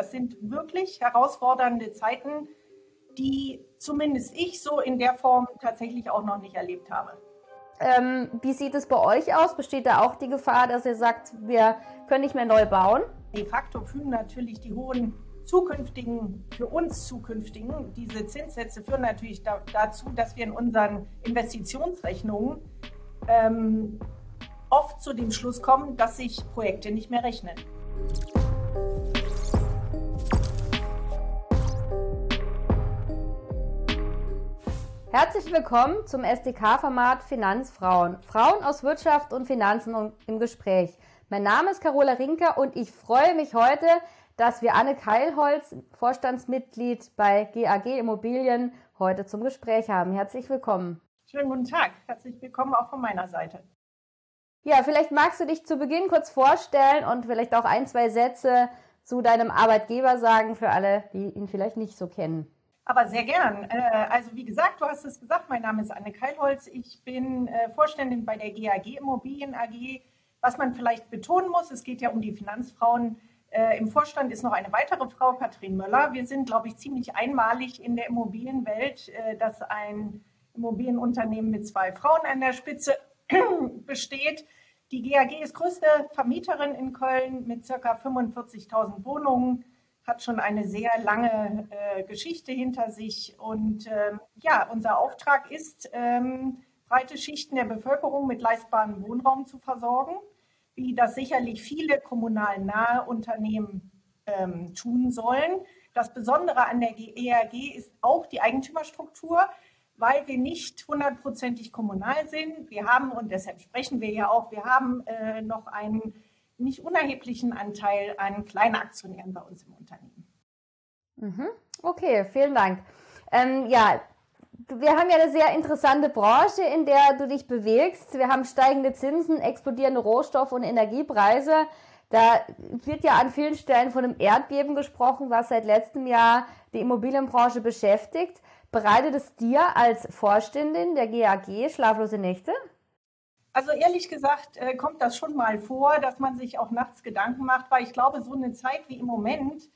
Das sind wirklich herausfordernde Zeiten, die zumindest ich so in der Form tatsächlich auch noch nicht erlebt habe. Ähm, wie sieht es bei euch aus? Besteht da auch die Gefahr, dass ihr sagt, wir können nicht mehr neu bauen? De facto führen natürlich die hohen zukünftigen, für uns zukünftigen, diese Zinssätze führen natürlich da, dazu, dass wir in unseren Investitionsrechnungen ähm, oft zu dem Schluss kommen, dass sich Projekte nicht mehr rechnen. Herzlich willkommen zum SDK-Format Finanzfrauen. Frauen aus Wirtschaft und Finanzen im Gespräch. Mein Name ist Carola Rinker und ich freue mich heute, dass wir Anne Keilholz, Vorstandsmitglied bei GAG Immobilien, heute zum Gespräch haben. Herzlich willkommen. Schönen guten Tag. Herzlich willkommen auch von meiner Seite. Ja, vielleicht magst du dich zu Beginn kurz vorstellen und vielleicht auch ein, zwei Sätze zu deinem Arbeitgeber sagen für alle, die ihn vielleicht nicht so kennen. Aber sehr gern. Äh, also wie gesagt, du hast es gesagt, mein Name ist Anne Keilholz. Ich bin äh, Vorständin bei der GAG Immobilien AG. Was man vielleicht betonen muss, es geht ja um die Finanzfrauen. Äh, Im Vorstand ist noch eine weitere Frau, Katrin Möller. Wir sind, glaube ich, ziemlich einmalig in der Immobilienwelt, dass ein Immobilienunternehmen mit zwei Frauen an der Spitze besteht. Die GAG ist größte Vermieterin in Köln mit ca. 45.000 Wohnungen hat schon eine sehr lange äh, Geschichte hinter sich. Und ähm, ja, unser Auftrag ist, ähm, breite Schichten der Bevölkerung mit leistbarem Wohnraum zu versorgen, wie das sicherlich viele kommunal nahe Unternehmen ähm, tun sollen. Das Besondere an der ERG ist auch die Eigentümerstruktur, weil wir nicht hundertprozentig kommunal sind. Wir haben, und deshalb sprechen wir ja auch, wir haben äh, noch einen nicht unerheblichen Anteil an Kleinaktionären bei uns im Unternehmen. Mhm. Okay, vielen Dank. Ähm, ja, wir haben ja eine sehr interessante Branche, in der du dich bewegst. Wir haben steigende Zinsen, explodierende Rohstoff- und Energiepreise. Da wird ja an vielen Stellen von einem Erdbeben gesprochen, was seit letztem Jahr die Immobilienbranche beschäftigt. Bereitet es dir als Vorständin der GAG schlaflose Nächte? Also ehrlich gesagt äh, kommt das schon mal vor, dass man sich auch nachts Gedanken macht, weil ich glaube, so eine Zeit wie im Moment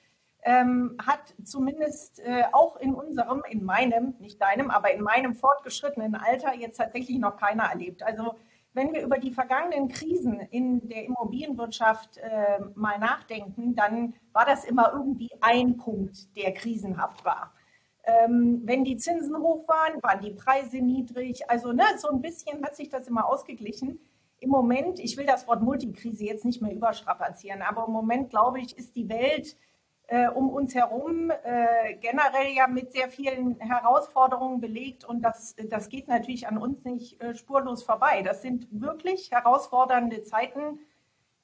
ähm, hat zumindest äh, auch in unserem, in meinem, nicht deinem, aber in meinem fortgeschrittenen Alter jetzt tatsächlich noch keiner erlebt. Also wenn wir über die vergangenen Krisen in der Immobilienwirtschaft äh, mal nachdenken, dann war das immer irgendwie ein Punkt, der krisenhaft war. Ähm, wenn die Zinsen hoch waren, waren die Preise niedrig. Also ne, so ein bisschen hat sich das immer ausgeglichen. Im Moment, ich will das Wort Multikrise jetzt nicht mehr überstrapazieren, aber im Moment, glaube ich, ist die Welt äh, um uns herum äh, generell ja mit sehr vielen Herausforderungen belegt und das, das geht natürlich an uns nicht äh, spurlos vorbei. Das sind wirklich herausfordernde Zeiten,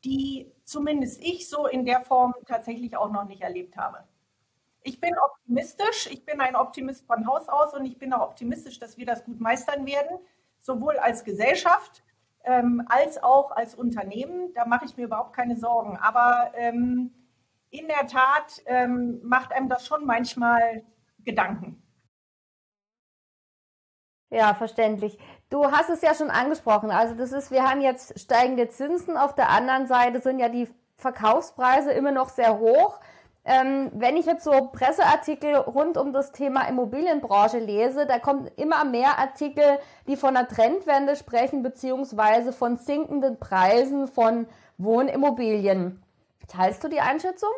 die zumindest ich so in der Form tatsächlich auch noch nicht erlebt habe. Ich bin optimistisch. Ich bin ein Optimist von Haus aus und ich bin auch optimistisch, dass wir das gut meistern werden, sowohl als Gesellschaft ähm, als auch als Unternehmen. Da mache ich mir überhaupt keine Sorgen. Aber ähm, in der Tat ähm, macht einem das schon manchmal Gedanken. Ja, verständlich. Du hast es ja schon angesprochen. Also das ist, wir haben jetzt steigende Zinsen. Auf der anderen Seite sind ja die Verkaufspreise immer noch sehr hoch. Ähm, wenn ich jetzt so Presseartikel rund um das Thema Immobilienbranche lese, da kommen immer mehr Artikel, die von einer Trendwende sprechen, beziehungsweise von sinkenden Preisen von Wohnimmobilien. Teilst du die Einschätzung?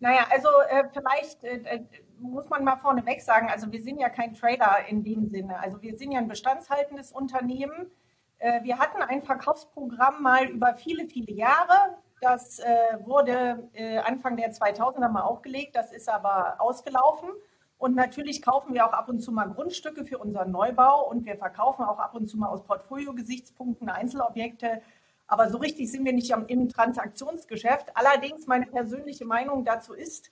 Naja, also äh, vielleicht äh, äh, muss man mal vorneweg sagen, also wir sind ja kein Trader in dem Sinne. Also wir sind ja ein bestandshaltendes Unternehmen. Äh, wir hatten ein Verkaufsprogramm mal über viele, viele Jahre. Das äh, wurde äh, Anfang der 2000er mal aufgelegt, das ist aber ausgelaufen. Und natürlich kaufen wir auch ab und zu mal Grundstücke für unseren Neubau und wir verkaufen auch ab und zu mal aus Portfolio-Gesichtspunkten Einzelobjekte. Aber so richtig sind wir nicht im Transaktionsgeschäft. Allerdings meine persönliche Meinung dazu ist,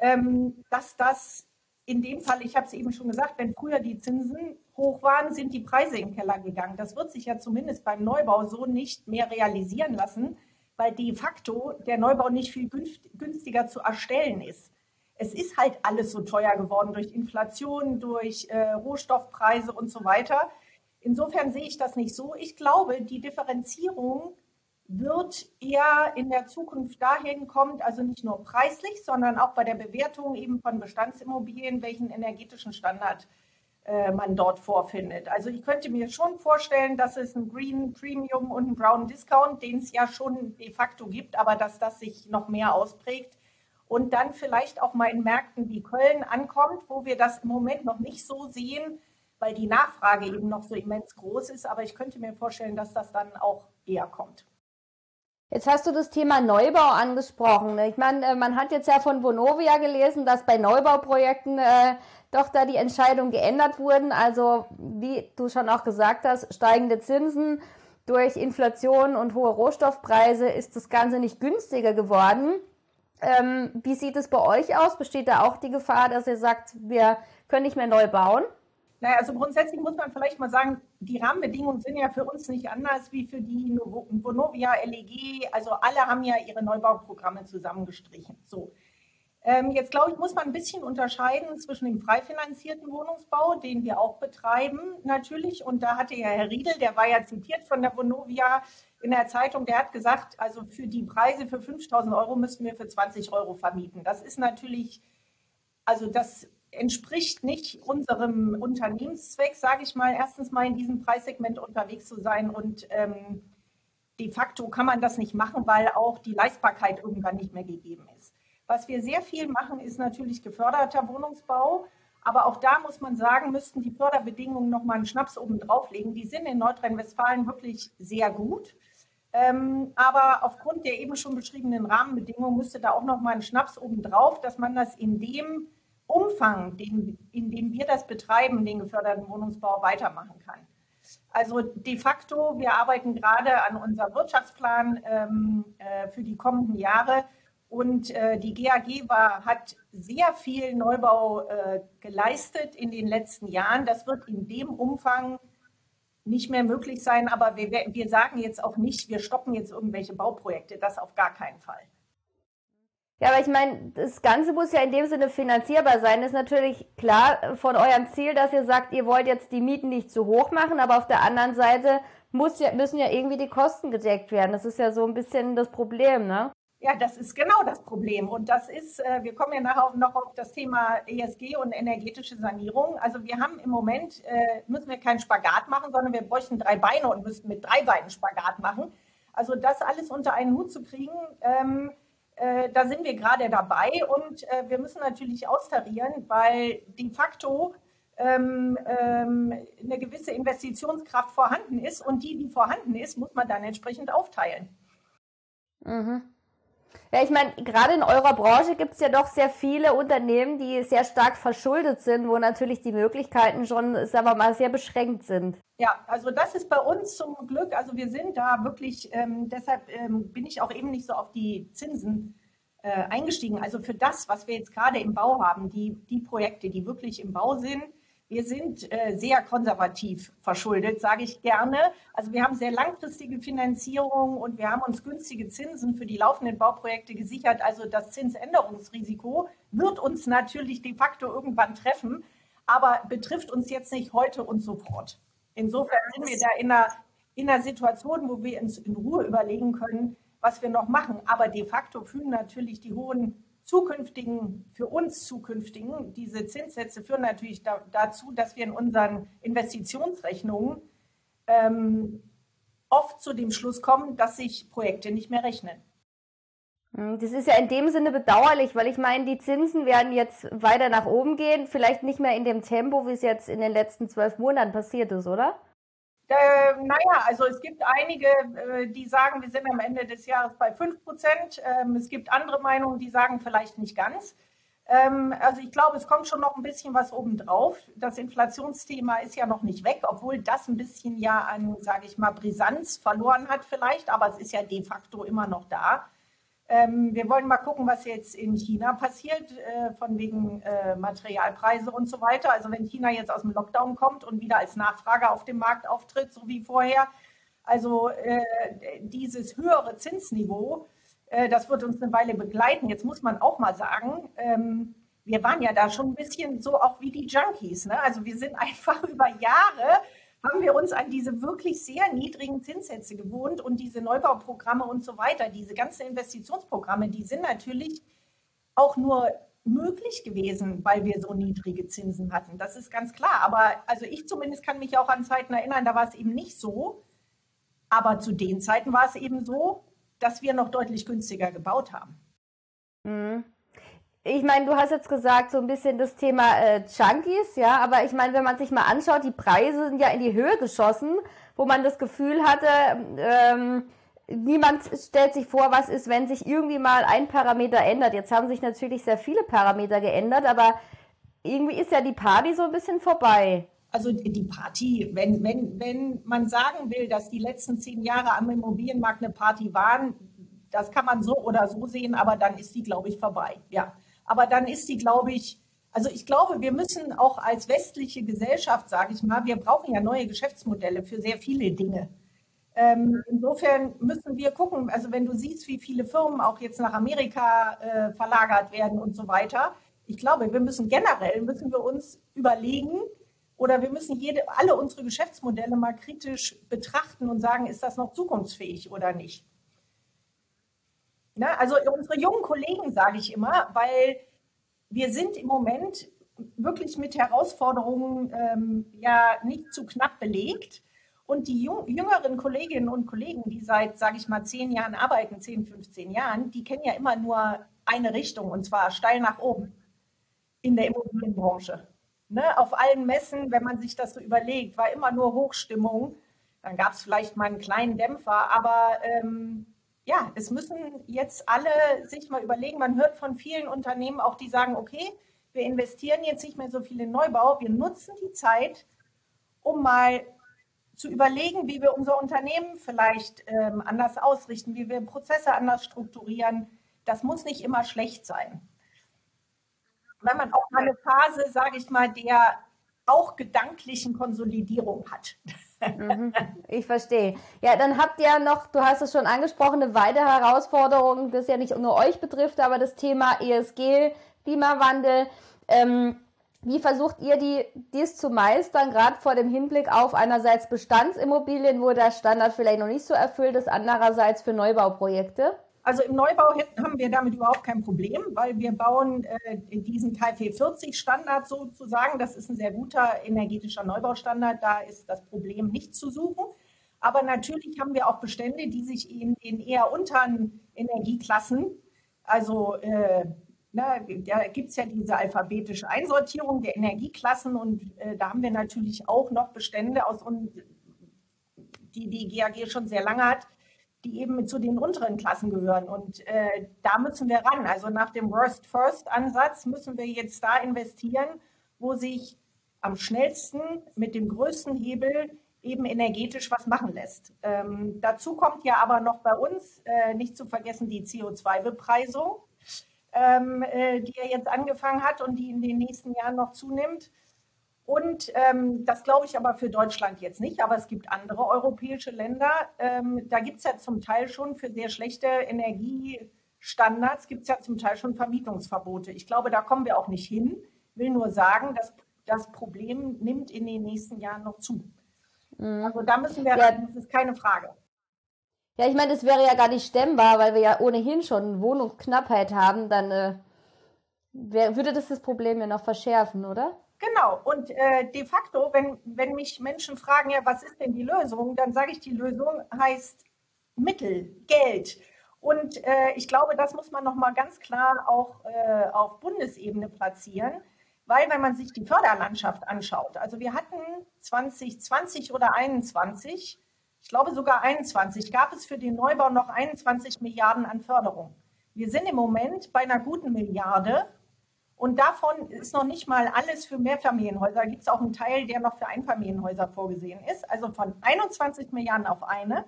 ähm, dass das in dem Fall, ich habe es eben schon gesagt, wenn früher die Zinsen hoch waren, sind die Preise den Keller gegangen. Das wird sich ja zumindest beim Neubau so nicht mehr realisieren lassen weil de facto der Neubau nicht viel günstiger zu erstellen ist. Es ist halt alles so teuer geworden durch Inflation, durch äh, Rohstoffpreise und so weiter. Insofern sehe ich das nicht so. Ich glaube, die Differenzierung wird eher in der Zukunft dahin kommt, also nicht nur preislich, sondern auch bei der Bewertung eben von Bestandsimmobilien, welchen energetischen Standard äh, man dort vorfindet. Also ich könnte mir schon vorstellen, dass es ein Green Premium und ein Brown Discount, den es ja schon de facto gibt, aber dass das sich noch mehr ausprägt und dann vielleicht auch mal in Märkten wie Köln ankommt, wo wir das im Moment noch nicht so sehen, weil die Nachfrage eben noch so immens groß ist. Aber ich könnte mir vorstellen, dass das dann auch eher kommt. Jetzt hast du das Thema Neubau angesprochen. Ich meine, äh, man hat jetzt ja von Vonovia gelesen, dass bei Neubauprojekten äh, doch da die Entscheidungen geändert wurden. Also, wie du schon auch gesagt hast, steigende Zinsen durch Inflation und hohe Rohstoffpreise ist das Ganze nicht günstiger geworden. Ähm, wie sieht es bei euch aus? Besteht da auch die Gefahr, dass ihr sagt, wir können nicht mehr neu bauen? Naja, also grundsätzlich muss man vielleicht mal sagen, die Rahmenbedingungen sind ja für uns nicht anders wie für die Vonovia, LEG. Also alle haben ja ihre Neubauprogramme zusammengestrichen. So. Ähm, jetzt glaube ich, muss man ein bisschen unterscheiden zwischen dem frei finanzierten Wohnungsbau, den wir auch betreiben, natürlich. Und da hatte ja Herr Riedel, der war ja zitiert von der Vonovia in der Zeitung, der hat gesagt, also für die Preise für 5000 Euro müssten wir für 20 Euro vermieten. Das ist natürlich, also das entspricht nicht unserem Unternehmenszweck, sage ich mal, erstens mal in diesem Preissegment unterwegs zu sein und ähm, de facto kann man das nicht machen, weil auch die Leistbarkeit irgendwann nicht mehr gegeben ist. Was wir sehr viel machen, ist natürlich geförderter Wohnungsbau. Aber auch da muss man sagen, müssten die Förderbedingungen noch mal einen Schnaps oben drauflegen. Die sind in Nordrhein-Westfalen wirklich sehr gut. Ähm, aber aufgrund der eben schon beschriebenen Rahmenbedingungen müsste da auch noch mal ein Schnaps oben drauf, dass man das in dem Umfang, den, in dem wir das betreiben, den geförderten Wohnungsbau, weitermachen kann. Also de facto, wir arbeiten gerade an unserem Wirtschaftsplan ähm, äh, für die kommenden Jahre und äh, die GAG war, hat sehr viel Neubau äh, geleistet in den letzten Jahren. Das wird in dem Umfang nicht mehr möglich sein, aber wir, wir sagen jetzt auch nicht, wir stoppen jetzt irgendwelche Bauprojekte. Das auf gar keinen Fall. Ja, aber ich meine, das Ganze muss ja in dem Sinne finanzierbar sein. Ist natürlich klar von eurem Ziel, dass ihr sagt, ihr wollt jetzt die Mieten nicht zu hoch machen, aber auf der anderen Seite muss ja, müssen ja irgendwie die Kosten gedeckt werden. Das ist ja so ein bisschen das Problem, ne? Ja, das ist genau das Problem. Und das ist, äh, wir kommen ja nachher noch auf das Thema ESG und energetische Sanierung. Also wir haben im Moment, äh, müssen wir keinen Spagat machen, sondern wir bräuchten drei Beine und müssten mit drei Beinen Spagat machen. Also das alles unter einen Hut zu kriegen, ähm, äh, da sind wir gerade dabei und wir müssen natürlich austarieren, weil de facto ähm, ähm, eine gewisse Investitionskraft vorhanden ist und die, die vorhanden ist, muss man dann entsprechend aufteilen. Mhm. Ja, ich meine, gerade in eurer Branche gibt es ja doch sehr viele Unternehmen, die sehr stark verschuldet sind, wo natürlich die Möglichkeiten schon, sagen wir mal, sehr beschränkt sind. Ja, also das ist bei uns zum Glück, also wir sind da wirklich, ähm, deshalb ähm, bin ich auch eben nicht so auf die Zinsen äh, eingestiegen. Also für das, was wir jetzt gerade im Bau haben, die, die Projekte, die wirklich im Bau sind, wir sind äh, sehr konservativ verschuldet, sage ich gerne. Also wir haben sehr langfristige Finanzierung und wir haben uns günstige Zinsen für die laufenden Bauprojekte gesichert. Also das Zinsänderungsrisiko wird uns natürlich de facto irgendwann treffen, aber betrifft uns jetzt nicht heute und sofort. Insofern sind wir da in einer, in einer Situation, wo wir uns in Ruhe überlegen können, was wir noch machen. Aber de facto führen natürlich die hohen zukünftigen, für uns zukünftigen, diese Zinssätze führen natürlich da, dazu, dass wir in unseren Investitionsrechnungen ähm, oft zu dem Schluss kommen, dass sich Projekte nicht mehr rechnen. Hm, das ist ja in dem Sinne bedauerlich, weil ich meine, die Zinsen werden jetzt weiter nach oben gehen, vielleicht nicht mehr in dem Tempo, wie es jetzt in den letzten zwölf Monaten passiert ist, oder? Äh, naja, also es gibt einige, äh, die sagen, wir sind am Ende des Jahres bei 5 Prozent. Ähm, es gibt andere Meinungen, die sagen vielleicht nicht ganz. Ähm, also ich glaube, es kommt schon noch ein bisschen was obendrauf. Das Inflationsthema ist ja noch nicht weg, obwohl das ein bisschen ja an, sage ich mal, Brisanz verloren hat vielleicht, aber es ist ja de facto immer noch da. Ähm, wir wollen mal gucken, was jetzt in China passiert, äh, von wegen äh, Materialpreise und so weiter. Also wenn China jetzt aus dem Lockdown kommt und wieder als Nachfrage auf dem Markt auftritt, so wie vorher, also äh, dieses höhere Zinsniveau, äh, das wird uns eine Weile begleiten. Jetzt muss man auch mal sagen, ähm, wir waren ja da schon ein bisschen so auch wie die Junkies. Ne? Also wir sind einfach über Jahre haben wir uns an diese wirklich sehr niedrigen Zinssätze gewohnt und diese Neubauprogramme und so weiter, diese ganzen Investitionsprogramme, die sind natürlich auch nur möglich gewesen, weil wir so niedrige Zinsen hatten. Das ist ganz klar. Aber also ich zumindest kann mich auch an Zeiten erinnern, da war es eben nicht so. Aber zu den Zeiten war es eben so, dass wir noch deutlich günstiger gebaut haben. Mhm. Ich meine, du hast jetzt gesagt, so ein bisschen das Thema äh, Junkies, ja, aber ich meine, wenn man sich mal anschaut, die Preise sind ja in die Höhe geschossen, wo man das Gefühl hatte, ähm, niemand stellt sich vor, was ist, wenn sich irgendwie mal ein Parameter ändert. Jetzt haben sich natürlich sehr viele Parameter geändert, aber irgendwie ist ja die Party so ein bisschen vorbei. Also die Party, wenn, wenn, wenn man sagen will, dass die letzten zehn Jahre am Immobilienmarkt eine Party waren, das kann man so oder so sehen, aber dann ist die, glaube ich, vorbei. Ja, aber dann ist die, glaube ich, also ich glaube, wir müssen auch als westliche Gesellschaft, sage ich mal, wir brauchen ja neue Geschäftsmodelle für sehr viele Dinge. Ähm, insofern müssen wir gucken, also wenn du siehst, wie viele Firmen auch jetzt nach Amerika äh, verlagert werden und so weiter, ich glaube, wir müssen generell, müssen wir uns überlegen oder wir müssen jede, alle unsere Geschäftsmodelle mal kritisch betrachten und sagen, ist das noch zukunftsfähig oder nicht. Na, also unsere jungen Kollegen sage ich immer, weil wir sind im Moment wirklich mit Herausforderungen ähm, ja nicht zu knapp belegt. Und die jüngeren Kolleginnen und Kollegen, die seit, sage ich mal, zehn Jahren arbeiten, 10, 15 Jahren, die kennen ja immer nur eine Richtung und zwar steil nach oben in der Immobilienbranche. Ne? Auf allen Messen, wenn man sich das so überlegt, war immer nur Hochstimmung. Dann gab es vielleicht mal einen kleinen Dämpfer, aber ähm, ja, es müssen jetzt alle sich mal überlegen. Man hört von vielen Unternehmen auch, die sagen, okay, wir investieren jetzt nicht mehr so viel in Neubau, wir nutzen die Zeit, um mal zu überlegen, wie wir unser Unternehmen vielleicht ähm, anders ausrichten, wie wir Prozesse anders strukturieren. Das muss nicht immer schlecht sein. Wenn man auch mal eine Phase, sage ich mal, der auch gedanklichen Konsolidierung hat. Mhm, ich verstehe. Ja, dann habt ihr noch, du hast es schon angesprochen, eine weitere Herausforderung, das ja nicht nur euch betrifft, aber das Thema ESG, Klimawandel. Ähm, wie versucht ihr die, dies zu meistern, gerade vor dem Hinblick auf einerseits Bestandsimmobilien, wo der Standard vielleicht noch nicht so erfüllt ist, andererseits für Neubauprojekte? Also im Neubau haben wir damit überhaupt kein Problem, weil wir bauen äh, diesen KfW 40 Standard sozusagen. Das ist ein sehr guter energetischer Neubaustandard. Da ist das Problem nicht zu suchen. Aber natürlich haben wir auch Bestände, die sich in den eher unteren Energieklassen, also äh, na, da gibt es ja diese alphabetische Einsortierung der Energieklassen und äh, da haben wir natürlich auch noch Bestände, aus, die die GAG schon sehr lange hat, die eben zu den unteren Klassen gehören. Und äh, da müssen wir ran. Also nach dem Worst-First-Ansatz müssen wir jetzt da investieren, wo sich am schnellsten mit dem größten Hebel eben energetisch was machen lässt. Ähm, dazu kommt ja aber noch bei uns äh, nicht zu vergessen die CO2-Bepreisung ähm, äh, die er jetzt angefangen hat und die in den nächsten Jahren noch zunimmt. Und ähm, das glaube ich aber für Deutschland jetzt nicht, aber es gibt andere europäische Länder. Ähm, da gibt es ja zum Teil schon für sehr schlechte Energiestandards, gibt es ja zum Teil schon Vermietungsverbote. Ich glaube, da kommen wir auch nicht hin. Ich will nur sagen, dass das Problem nimmt in den nächsten Jahren noch zu. Mhm. Also da müssen wir, ja. das ist keine Frage. Ja, ich meine, das wäre ja gar nicht stemmbar, weil wir ja ohnehin schon Wohnungsknappheit haben, dann äh, wär, würde das das Problem ja noch verschärfen, oder? Genau, und äh, de facto, wenn, wenn mich Menschen fragen, ja, was ist denn die Lösung, dann sage ich, die Lösung heißt Mittel, Geld. Und äh, ich glaube, das muss man nochmal ganz klar auch äh, auf Bundesebene platzieren, weil wenn man sich die Förderlandschaft anschaut, also wir hatten 2020 oder 2021 ich glaube sogar 21, gab es für den Neubau noch 21 Milliarden an Förderung. Wir sind im Moment bei einer guten Milliarde und davon ist noch nicht mal alles für Mehrfamilienhäuser. Da gibt es auch einen Teil, der noch für Einfamilienhäuser vorgesehen ist. Also von 21 Milliarden auf eine.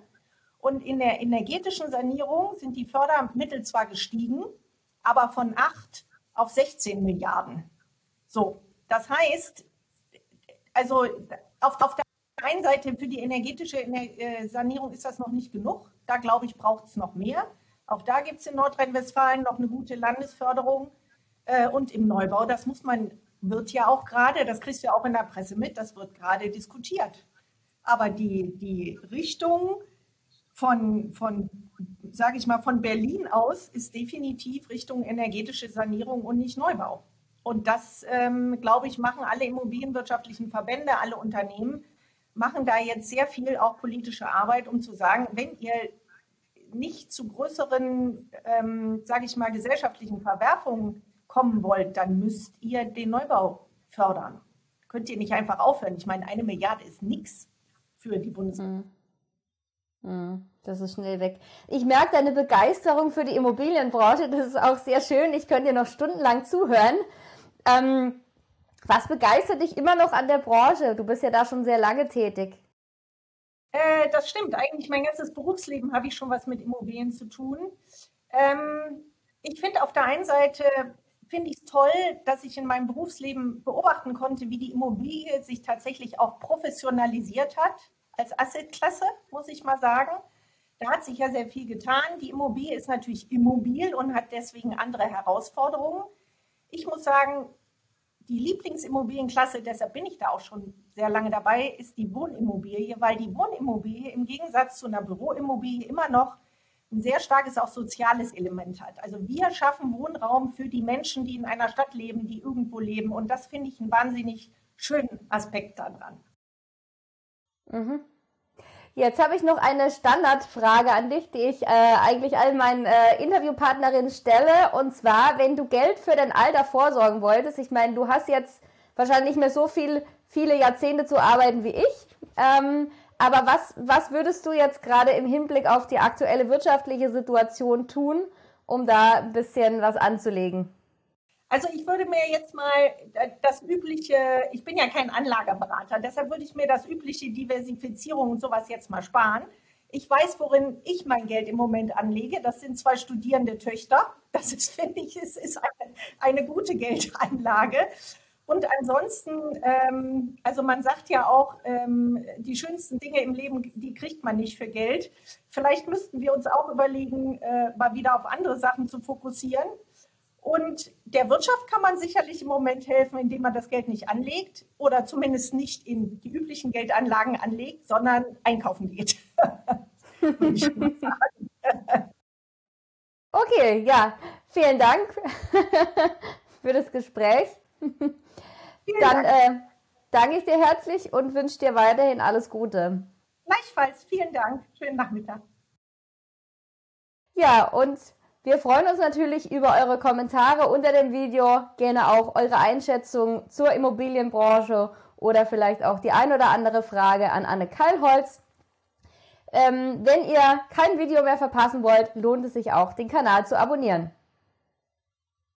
Und in der energetischen Sanierung sind die Fördermittel zwar gestiegen, aber von 8 auf 16 Milliarden. So, das heißt, also auf, auf der einen Seite für die energetische äh, Sanierung ist das noch nicht genug. Da glaube ich, braucht es noch mehr. Auch da gibt es in Nordrhein-Westfalen noch eine gute Landesförderung. Äh, und im Neubau, das muss man, wird ja auch gerade, das kriegst du ja auch in der Presse mit, das wird gerade diskutiert. Aber die, die Richtung von, von sage ich mal, von Berlin aus ist definitiv Richtung energetische Sanierung und nicht Neubau. Und das, ähm, glaube ich, machen alle immobilienwirtschaftlichen Verbände, alle Unternehmen, machen da jetzt sehr viel auch politische Arbeit, um zu sagen, wenn ihr nicht zu größeren, ähm, sage ich mal, gesellschaftlichen Verwerfungen kommen wollt, dann müsst ihr den Neubau fördern. Könnt ihr nicht einfach aufhören. Ich meine, eine Milliarde ist nichts für die Bundesregierung. Mhm. Mhm. Das ist schnell weg. Ich merke deine Begeisterung für die Immobilienbranche. Das ist auch sehr schön. Ich könnte dir noch stundenlang zuhören. Ähm, was begeistert dich immer noch an der Branche? Du bist ja da schon sehr lange tätig. Äh, das stimmt. Eigentlich mein ganzes Berufsleben habe ich schon was mit Immobilien zu tun. Ähm, ich finde auf der einen Seite finde ich es toll, dass ich in meinem Berufsleben beobachten konnte, wie die Immobilie sich tatsächlich auch professionalisiert hat als Assetklasse, muss ich mal sagen. Da hat sich ja sehr viel getan. Die Immobilie ist natürlich immobil und hat deswegen andere Herausforderungen. Ich muss sagen, die Lieblingsimmobilienklasse, deshalb bin ich da auch schon sehr lange dabei, ist die Wohnimmobilie, weil die Wohnimmobilie im Gegensatz zu einer Büroimmobilie immer noch ein sehr starkes auch soziales Element hat. Also wir schaffen Wohnraum für die Menschen, die in einer Stadt leben, die irgendwo leben. Und das finde ich einen wahnsinnig schönen Aspekt daran. Mhm. Jetzt habe ich noch eine Standardfrage an dich, die ich äh, eigentlich all meinen äh, Interviewpartnerinnen stelle. Und zwar, wenn du Geld für dein Alter vorsorgen wolltest, ich meine, du hast jetzt wahrscheinlich nicht mehr so viel, viele Jahrzehnte zu arbeiten wie ich. Ähm, aber was, was würdest du jetzt gerade im Hinblick auf die aktuelle wirtschaftliche Situation tun, um da ein bisschen was anzulegen? Also ich würde mir jetzt mal äh, das übliche, ich bin ja kein Anlageberater, deshalb würde ich mir das übliche Diversifizierung und sowas jetzt mal sparen. Ich weiß, worin ich mein Geld im Moment anlege. Das sind zwei studierende Töchter. Das ist, finde ich, ist, eine, eine gute Geldanlage. Und ansonsten, ähm, also man sagt ja auch, ähm, die schönsten Dinge im Leben, die kriegt man nicht für Geld. Vielleicht müssten wir uns auch überlegen, äh, mal wieder auf andere Sachen zu fokussieren. Und der Wirtschaft kann man sicherlich im Moment helfen, indem man das Geld nicht anlegt oder zumindest nicht in die üblichen Geldanlagen anlegt, sondern einkaufen geht. okay, ja, vielen Dank für das Gespräch. Dann äh, danke ich dir herzlich und wünsche dir weiterhin alles Gute. Gleichfalls, vielen Dank. Schönen Nachmittag. Ja, und wir freuen uns natürlich über eure Kommentare unter dem Video, gerne auch eure Einschätzung zur Immobilienbranche oder vielleicht auch die ein oder andere Frage an Anne Kallholz. Ähm, wenn ihr kein Video mehr verpassen wollt, lohnt es sich auch, den Kanal zu abonnieren.